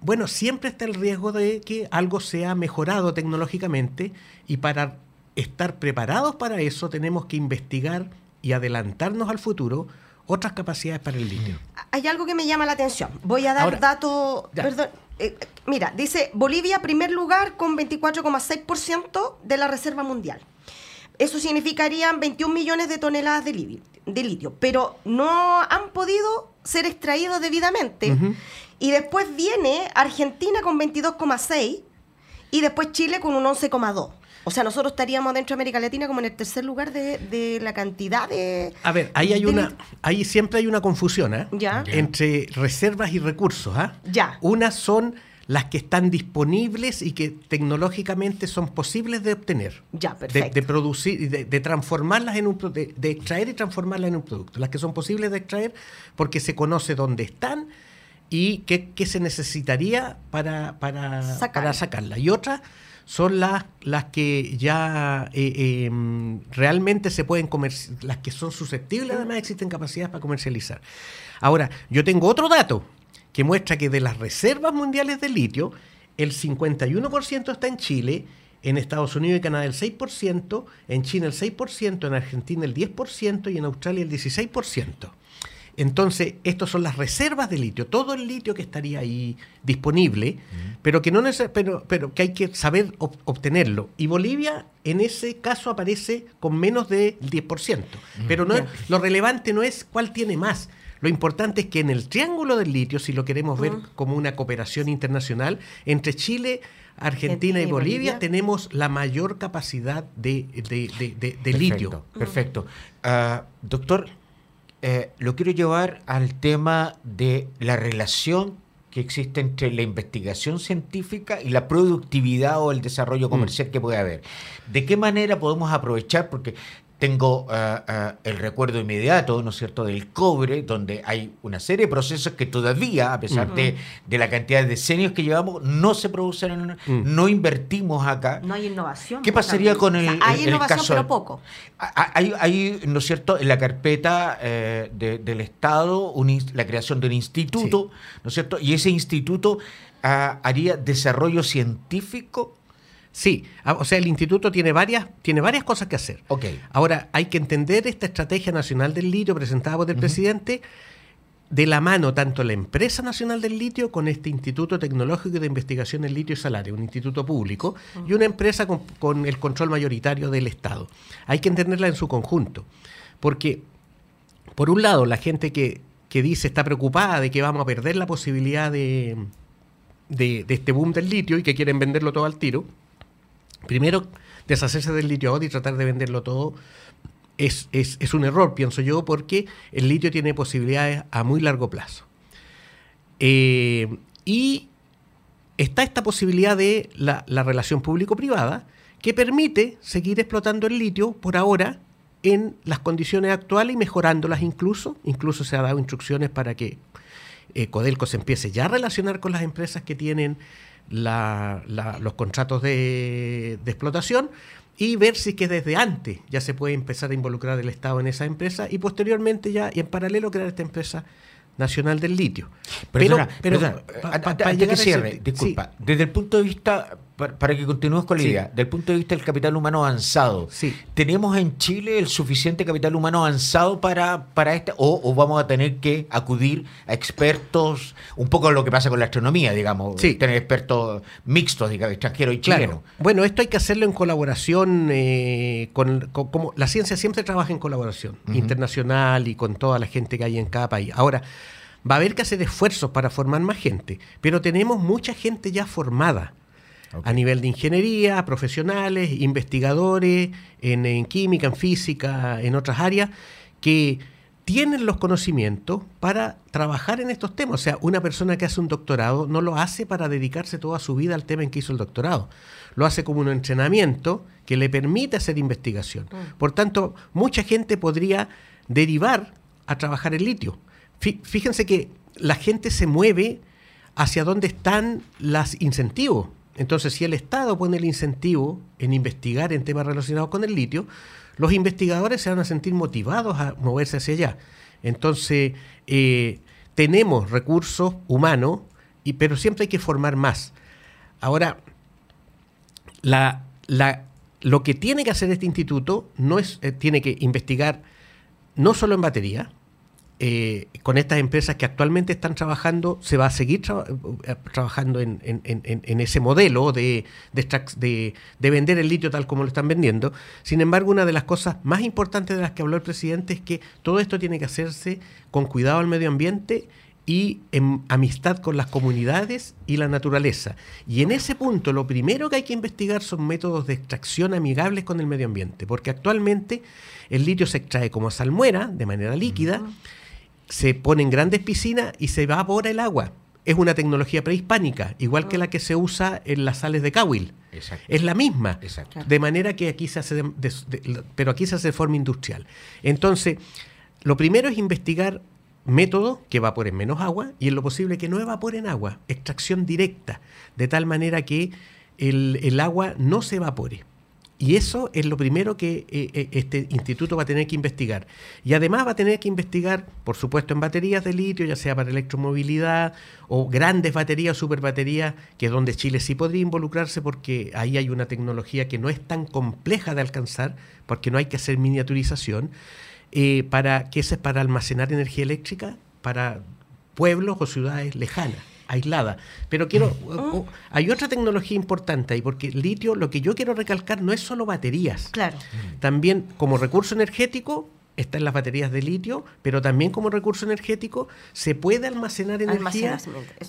Bueno, siempre está el riesgo de que algo sea mejorado tecnológicamente y para estar preparados para eso tenemos que investigar y adelantarnos al futuro otras capacidades para el litio. Hay algo que me llama la atención. Voy a dar datos. Perdón. Eh, mira, dice Bolivia, primer lugar, con 24,6% de la reserva mundial. Eso significarían 21 millones de toneladas de litio, de litio pero no han podido ser extraídos debidamente. Y después viene Argentina con 22,6 y después Chile con un 11,2. O sea, nosotros estaríamos dentro de América Latina como en el tercer lugar de, la cantidad de... A ver, ahí hay una, ahí siempre hay una confusión, ¿eh? ¿Ya? Entre reservas y recursos, ¿ah? Ya. Unas son las que están disponibles y que tecnológicamente son posibles de obtener. Ya, perfecto. De, producir, de, de, transformarlas en un de, de extraer y transformarlas en un producto. Las que son posibles de extraer porque se conoce dónde están y qué, se necesitaría para, para, para sacarla. Y otras son las, las que ya eh, em, realmente se pueden comercializar, las que son susceptibles, además existen capacidades para comercializar. Ahora, yo tengo otro dato que muestra que de las reservas mundiales de litio, el 51% está en Chile, en Estados Unidos y Canadá el 6%, en China el 6%, en Argentina el 10% y en Australia el 16%. Entonces, estas son las reservas de litio, todo el litio que estaría ahí disponible, pero que no pero, pero que hay que saber obtenerlo. Y Bolivia en ese caso aparece con menos del 10%. Pero no lo relevante no es cuál tiene más. Lo importante es que en el triángulo del litio, si lo queremos ver como una cooperación internacional, entre Chile, Argentina y Bolivia, tenemos la mayor capacidad de, litio. Perfecto. Ah, doctor, eh, lo quiero llevar al tema de la relación que existe entre la investigación científica y la productividad o el desarrollo comercial mm. que puede haber. ¿De qué manera podemos aprovechar? Porque tengo eh, eh, el recuerdo inmediato, ¿no es cierto?, del cobre, donde hay una serie de procesos que todavía, a pesar de, la cantidad de decenios que llevamos, no se producen, mm. no invertimos acá. No hay innovación. ¿Qué pasaría con el, Hay innovación, pero poco. Hay, ¿no es cierto?, en la carpeta eh, del Estado la creación de un instituto, ¿no es cierto?, y ese instituto ah, haría desarrollo científico Sí, ah, o sea, el instituto tiene varias, tiene varias cosas que hacer. Okay. Ahora, hay que entender esta estrategia nacional del litio presentada por el presidente de la mano tanto la empresa nacional del litio con este Instituto Tecnológico de Investigación en Litio y Salario, un instituto público, y una empresa con, el control mayoritario del Estado. Hay que entenderla en su conjunto, porque, por un lado, la gente que, dice está preocupada de que vamos a perder la posibilidad de, de, de este boom del litio y que quieren venderlo todo al tiro, Primero, deshacerse del litio ahora y tratar de venderlo todo es, un error, pienso yo, porque el litio tiene posibilidades a muy largo plazo. Eh, y está esta posibilidad de la, relación público-privada que permite seguir explotando el litio por ahora en las condiciones actuales y mejorándolas incluso. Incluso se ha dado instrucciones para que eh, Codelco se empiece ya a relacionar con las empresas que tienen los contratos de, explotación y ver si que desde antes ya se puede empezar a involucrar el Estado en esa empresa y posteriormente ya y en paralelo crear esta empresa nacional del litio. Pero, pero, para que cierre, disculpa, desde el punto de vista para que continuemos con la idea, del punto de vista del capital humano avanzado, ¿tenemos en Chile el suficiente capital humano avanzado para, para esta? O, vamos a tener que acudir a expertos, un poco lo que pasa con la astronomía, digamos, tener expertos mixtos, digamos, extranjeros y chilenos? Bueno, esto hay que hacerlo en colaboración eh, con, como la ciencia siempre trabaja en colaboración internacional y con toda la gente que hay en cada país. Ahora, va a haber que hacer esfuerzos para formar más gente, pero tenemos mucha gente ya formada a nivel de ingeniería, profesionales, investigadores en, química, en física, en otras áreas, que tienen los conocimientos para trabajar en estos temas. O sea, una persona que hace un doctorado no lo hace para dedicarse toda su vida al tema en que hizo el doctorado. Lo hace como un entrenamiento que le permite hacer investigación. Mm. Por tanto, mucha gente podría derivar a trabajar en litio. Fíjense que la gente se mueve hacia dónde están los incentivos. Entonces, si el Estado pone el incentivo en investigar en temas relacionados con el litio, los investigadores se van a sentir motivados a moverse hacia allá. Entonces, eh, tenemos recursos humanos, y, pero siempre hay que formar más. Ahora, lo que tiene que hacer este instituto no es, eh, tiene que investigar no solo en batería, eh, con estas empresas que actualmente están trabajando, se va a seguir eh, trabajando en, ese modelo de, de, vender el litio tal como lo están vendiendo. Sin embargo, una de las cosas más importantes de las que habló el presidente es que todo esto tiene que hacerse con cuidado al medio ambiente y en amistad con las comunidades y la naturaleza. Y en ese punto lo primero que hay que investigar son métodos de extracción amigables con el medio ambiente, porque actualmente el litio se extrae como salmuera, de manera líquida, se pone en grandes piscinas y se evapora el agua. Es una tecnología prehispánica, igual que la que se usa en las sales de Cahuil. Es la misma. De manera que aquí se hace, pero aquí se hace de forma industrial. Entonces, lo primero es investigar método que evaporen menos agua y en lo posible que no evaporen agua, extracción directa, de tal manera que el, el agua no se evapore. Y eso es lo primero que eh, eh, este instituto va a tener que investigar. Y además va a tener que investigar, por supuesto, en baterías de litio, ya sea para electromovilidad o grandes baterías, superbaterías, que es donde Chile sí podría involucrarse porque ahí hay una tecnología que no es tan compleja de alcanzar, porque no hay que hacer miniaturización, eh, para que es para almacenar energía eléctrica para pueblos o ciudades lejanas aislada. Pero quiero, Mm. hay otra tecnología importante ahí, porque litio, lo que yo quiero recalcar no es solo baterías. Claro. También como recurso energético están las baterías de litio, pero también como recurso energético se puede almacenar energía,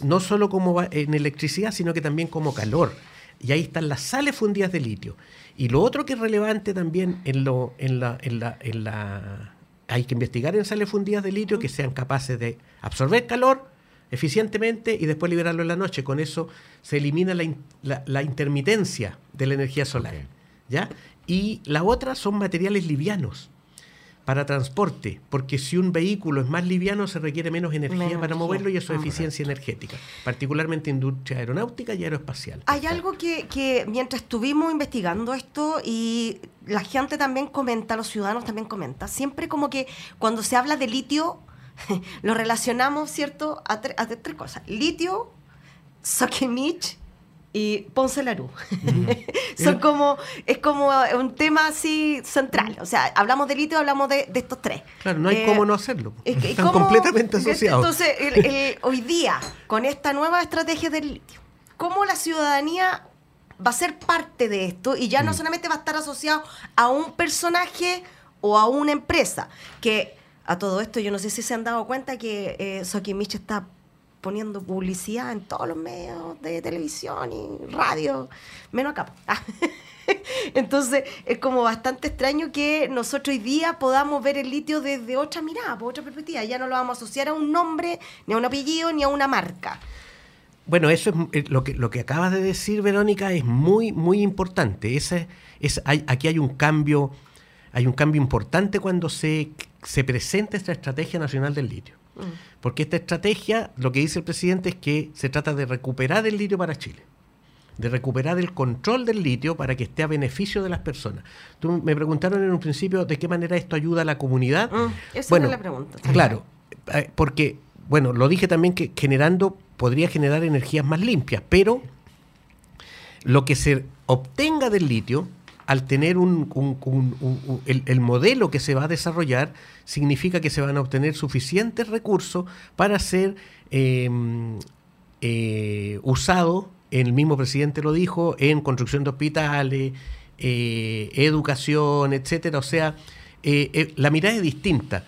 no solo como en electricidad, sino que también como calor. Y ahí están las sales fundidas de litio. Y lo otro que es relevante también en, lo, en, la, en, la, en la... Hay que investigar en sales fundidas de litio que sean capaces de absorber calor eficientemente y después liberarlo en la noche. Con eso se elimina la, in- la- la intermitencia de la energía solar. ¿ya? Y la otra son materiales livianos para transporte, porque si un vehículo es más liviano se requiere menos energía Menos para energía. moverlo y eso es Ah. eficiencia energética, particularmente industria aeronáutica y aeroespacial. Hay algo que, que mientras estuvimos investigando esto y la gente también comenta, los ciudadanos también comentan, siempre como que cuando se habla de litio, (laughs) lo relacionamos, ¿cierto?, a, tre- a tres cosas. Litio, Soquimich y Ponce Larú. (laughs) Son como, es como un tema así central. O sea, hablamos de litio, hablamos de, de estos tres. Claro, no hay Eh, cómo no hacerlo. es que- Están ¿cómo? completamente asociados. Entonces, el- el- hoy día, con esta nueva estrategia del litio, ¿cómo la ciudadanía va a ser parte de esto? Y ya no Mm. solamente va a estar asociado a un personaje o a una empresa. Que a todo esto, yo no sé si se han dado cuenta que eh, Sokimich está poniendo publicidad en todos los medios de televisión y radio, menos acá. (laughs) Entonces es como bastante extraño que nosotros hoy día podamos ver el litio desde otra mirada, por otra perspectiva. Ya no lo vamos a asociar a un nombre, ni a un apellido, ni a una marca. Bueno, eso es eh, lo que, lo que acabas de decir, Verónica, es muy, muy importante. Ese, es, aquí hay un cambio, hay un cambio importante cuando se, se presenta esta estrategia nacional del litio. Porque esta estrategia, lo que dice el presidente es que se trata de recuperar el litio para Chile. De recuperar el control del litio para que esté a beneficio de las personas. Tú me preguntaron en un principio de qué manera esto ayuda a la comunidad. Mm, esa bueno, era la pregunta. Claro, eh, porque, bueno, lo dije también que generando podría generar energías más limpias, pero lo que se obtenga del litio, al tener un, el, el modelo que se va a desarrollar, significa que se van a obtener suficientes recursos para ser eh, eh, usados, el mismo presidente lo dijo, en construcción de hospitales, eh, educación, etcétera. O sea, eh, eh, la mirada es distinta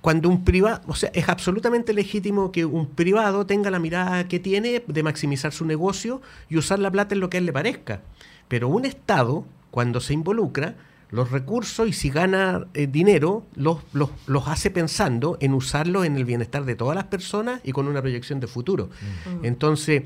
cuando un privado, o sea, es absolutamente legítimo que un privado tenga la mirada que tiene de maximizar su negocio y usar la plata en lo que a él le parezca. Pero un Estado, cuando se involucra, los recursos y si gana eh, dinero, los, los, los hace pensando en usarlos en el bienestar de todas las personas y con una proyección de futuro. Entonces,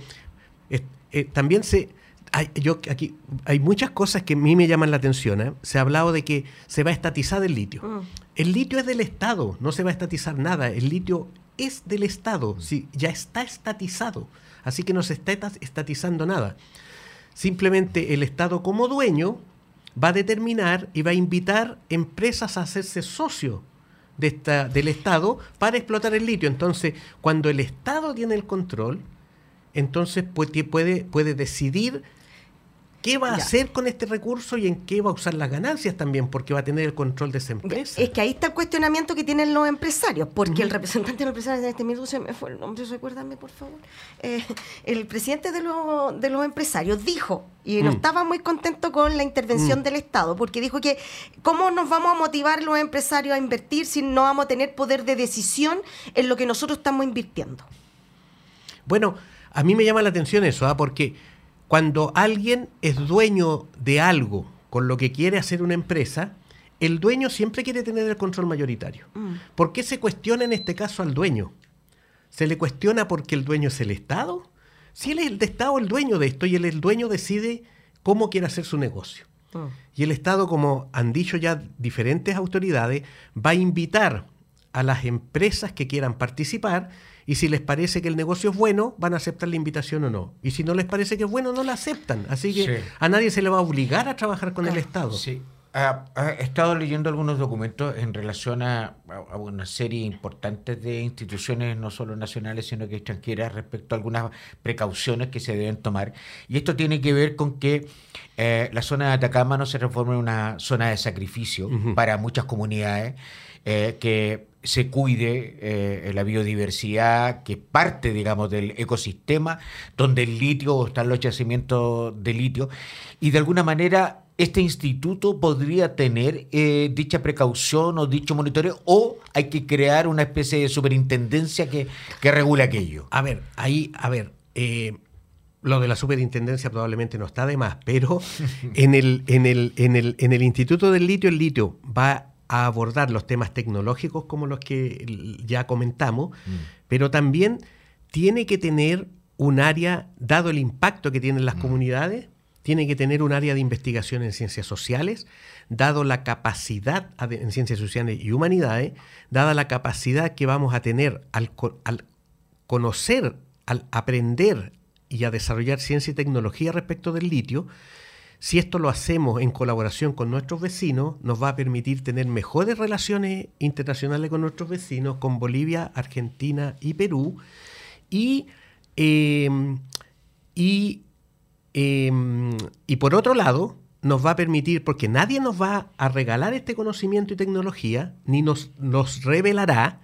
es- eh, también se... Hay, yo aquí hay muchas cosas que a mí me llaman la atención. ¿eh? Se ha hablado de que se va a estatizar el litio. Mm. El litio es del Estado, no se va a estatizar nada. El litio es del Estado, sí, ya está estatizado. Así que no se está estatizando nada. Simplemente el Estado como dueño va a determinar y va a invitar empresas a hacerse socio de esta, del Estado para explotar el litio. Entonces, cuando el Estado tiene el control, entonces puede, puede, puede decidir qué va a Ya. hacer con este recurso y en qué va a usar las ganancias también, porque va a tener el control de esa empresa. Es que ahí está el cuestionamiento que tienen los empresarios, porque el representante de los empresarios en este minuto se me fue el nombre, recuérdame por favor. Eh, el presidente de, los- de los empresarios dijo, y no Mm. estaba muy contento con la intervención Mm. del Estado, porque dijo que cómo nos vamos a motivar los empresarios a invertir si no vamos a tener poder de decisión en lo que nosotros estamos invirtiendo. Bueno, a mí me llama la atención eso, ¿ah? porque cuando alguien es dueño de algo con lo que quiere hacer una empresa, el dueño siempre quiere tener el control mayoritario. ¿Por qué se cuestiona en este caso al dueño? ¿Se le cuestiona porque el dueño es el Estado? Si él es el de Estado el dueño de esto y él el dueño decide cómo quiere hacer su negocio. Y el Estado, como han dicho ya diferentes autoridades, va a invitar a las empresas que quieran participar y si les parece que el negocio es bueno, van a aceptar la invitación o no. Y si no les parece que es bueno, no la aceptan. Así que a nadie se le va a obligar a trabajar con el Estado. Sí. he estado leyendo algunos documentos en relación a, una serie importante de instituciones, no solo nacionales, sino que extranjeras, respecto a algunas precauciones que se deben tomar. Y esto tiene que ver con que eh, la zona de Atacama no se reforme en una zona de sacrificio para muchas comunidades, eh, que se cuide eh, la biodiversidad, que parte, digamos, del ecosistema, donde el litio o están los yacimientos de litio, y de alguna manera este instituto podría tener eh, dicha precaución o dicho monitoreo, o hay que crear una especie de superintendencia que, que regule aquello. A ver, ahí, a ver, eh, lo de la superintendencia probablemente no está de más, pero (laughs) en el, en el, en el, en el Instituto del Litio, el litio va a abordar los temas tecnológicos como los que ya comentamos, mm. pero también tiene que tener un área, dado el impacto que tienen las mm. comunidades, tiene que tener un área de investigación en ciencias sociales, dado la capacidad en ciencias sociales y humanidades, dada la capacidad que vamos a tener al, al conocer, al aprender y a desarrollar ciencia y tecnología respecto del litio, si esto lo hacemos en colaboración con nuestros vecinos, nos va a permitir tener mejores relaciones internacionales con nuestros vecinos, con Bolivia, Argentina y Perú. Y, em, y, em, y por otro lado, nos va a permitir, porque nadie nos va a regalar este conocimiento y tecnología, ni nos, nos revelará,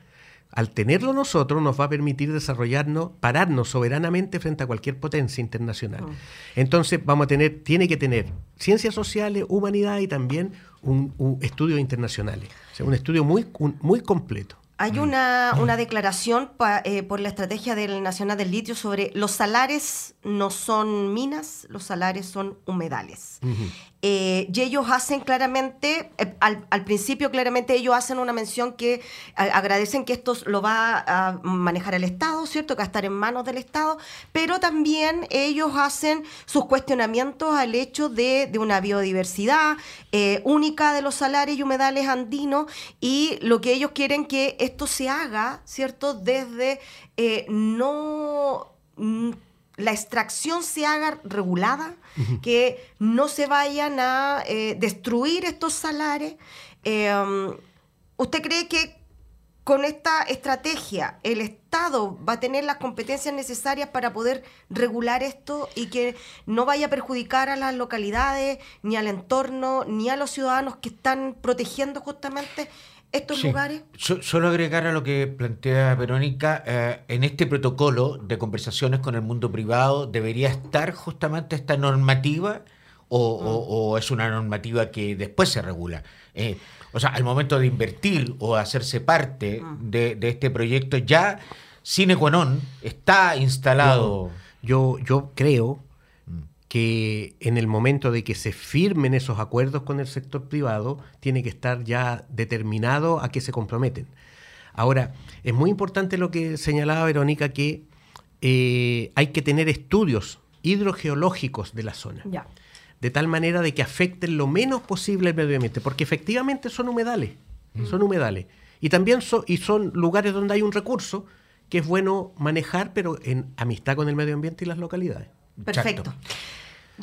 al tenerlo nosotros nos va a permitir desarrollarnos, pararnos soberanamente frente a cualquier potencia internacional. Oh. Entonces vamos a tener, tiene que tener ciencias sociales, humanidad y también un, estudios internacionales. O sea, un estudio muy, muy completo. Hay mm. una, una declaración eh, por la estrategia del Nacional del Litio sobre los salares no son minas, los salares son humedales. Eh, y ellos hacen claramente, eh, al, principio claramente ellos hacen una mención que agradecen que esto lo va a manejar el Estado, ¿cierto? Que va a estar en manos del Estado, pero también ellos hacen sus cuestionamientos al hecho de, una biodiversidad eh, única de los salares y humedales andinos y lo que ellos quieren que esto se haga, ¿cierto? Desde no mm, la extracción se haga regulada, que no se vayan a eh, destruir estos salares. Em, ¿Usted cree que con esta estrategia el Estado va a tener las competencias necesarias para poder regular esto y que no vaya a perjudicar a las localidades, ni al entorno, ni a los ciudadanos que están protegiendo justamente estos lugares? solo agregar a lo que plantea Verónica, eh, en este protocolo de conversaciones con el mundo privado debería estar justamente esta normativa o, mm. es una normativa que después se regula. Eh, o sea, al momento de invertir o hacerse parte mm. de, este proyecto, ya sine qua non está instalado. yo, yo creo que en el momento de que se firmen esos acuerdos con el sector privado, tiene que estar ya determinado a qué se comprometen. Ahora, es muy importante lo que señalaba Verónica, que eh, hay que tener estudios hidrogeológicos de la zona. De tal manera de que afecten lo menos posible el medio ambiente, porque efectivamente son humedales, mm. son humedales. Y también y son lugares donde hay un recurso que es bueno manejar, pero en amistad con el medio ambiente y las localidades. Perfecto.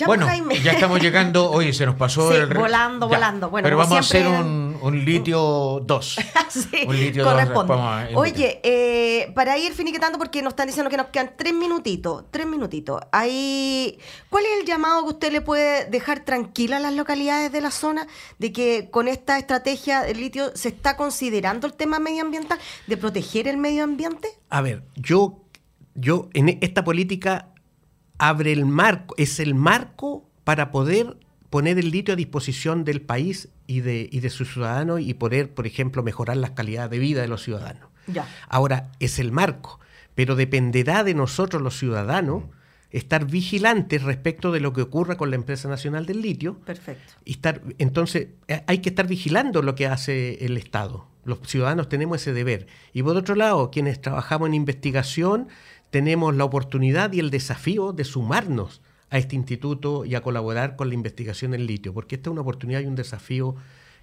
bueno, ya estamos (laughs) llegando. Oye, se nos pasó el. Volando, volando. Bueno, pero vamos a hacer un, un litio 2. (laughs) sí, un litio corresponde. Oye, eh, para ir finiquetando, porque nos están diciendo que nos quedan tres minutitos. Tres minutitos. Ahí, ¿Cuál es el llamado que usted le puede dejar tranquila a las localidades de la zona de que con esta estrategia del litio se está considerando el tema medioambiental, de proteger el medio ambiente? A ver, yo, yo en esta política abre el marco, es el marco para poder poner el litio a disposición del país y de, y de sus ciudadanos y poder, por ejemplo, mejorar la calidad de vida de los ciudadanos. Ya. Ahora, es el marco, pero dependerá de nosotros los ciudadanos estar vigilantes respecto de lo que ocurra con la empresa nacional del litio. Perfecto. Y estar, entonces, eh, hay que estar vigilando lo que hace el Estado. Los ciudadanos tenemos ese deber. Y por otro lado, quienes trabajamos en investigación, tenemos la oportunidad y el desafío de sumarnos a este instituto y a colaborar con la investigación en litio, porque esta es una oportunidad y un desafío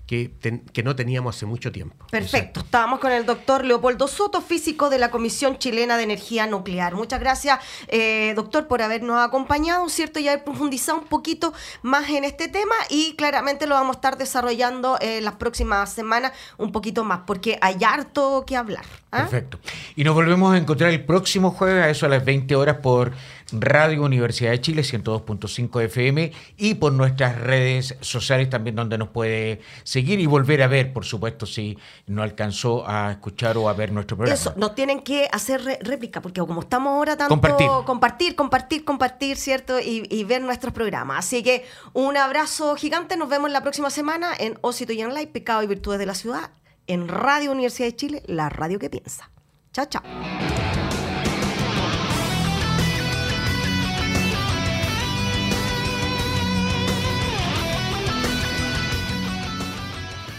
que, que, no teníamos hace mucho tiempo. Perfecto. Estábamos con el doctor Leopoldo Soto, físico de la Comisión Chilena de Energía Nuclear. Muchas gracias, eh, doctor, por habernos acompañado, ¿cierto? Y haber profundizado un poquito más en este tema y claramente lo vamos a estar desarrollando en las próximas semanas un poquito más, porque hay harto que hablar. ¿ah? Perfecto. Y nos volvemos a encontrar el próximo jueves a eso a las 20 horas por Radio Universidad de Chile 102.5 FM y por nuestras redes sociales también donde nos puede seguir y volver a ver, por supuesto, si no alcanzó a escuchar o a ver nuestro programa. Eso, nos tienen que hacer réplica porque como estamos ahora tanto compartir, compartir, compartir, compartir ¿cierto? Y, y, ver nuestros programas. Así que un abrazo gigante, nos vemos la próxima semana en Osito y en Live, Pecado y Virtudes de la Ciudad, en Radio Universidad de Chile, la radio que piensa. Chao, chao.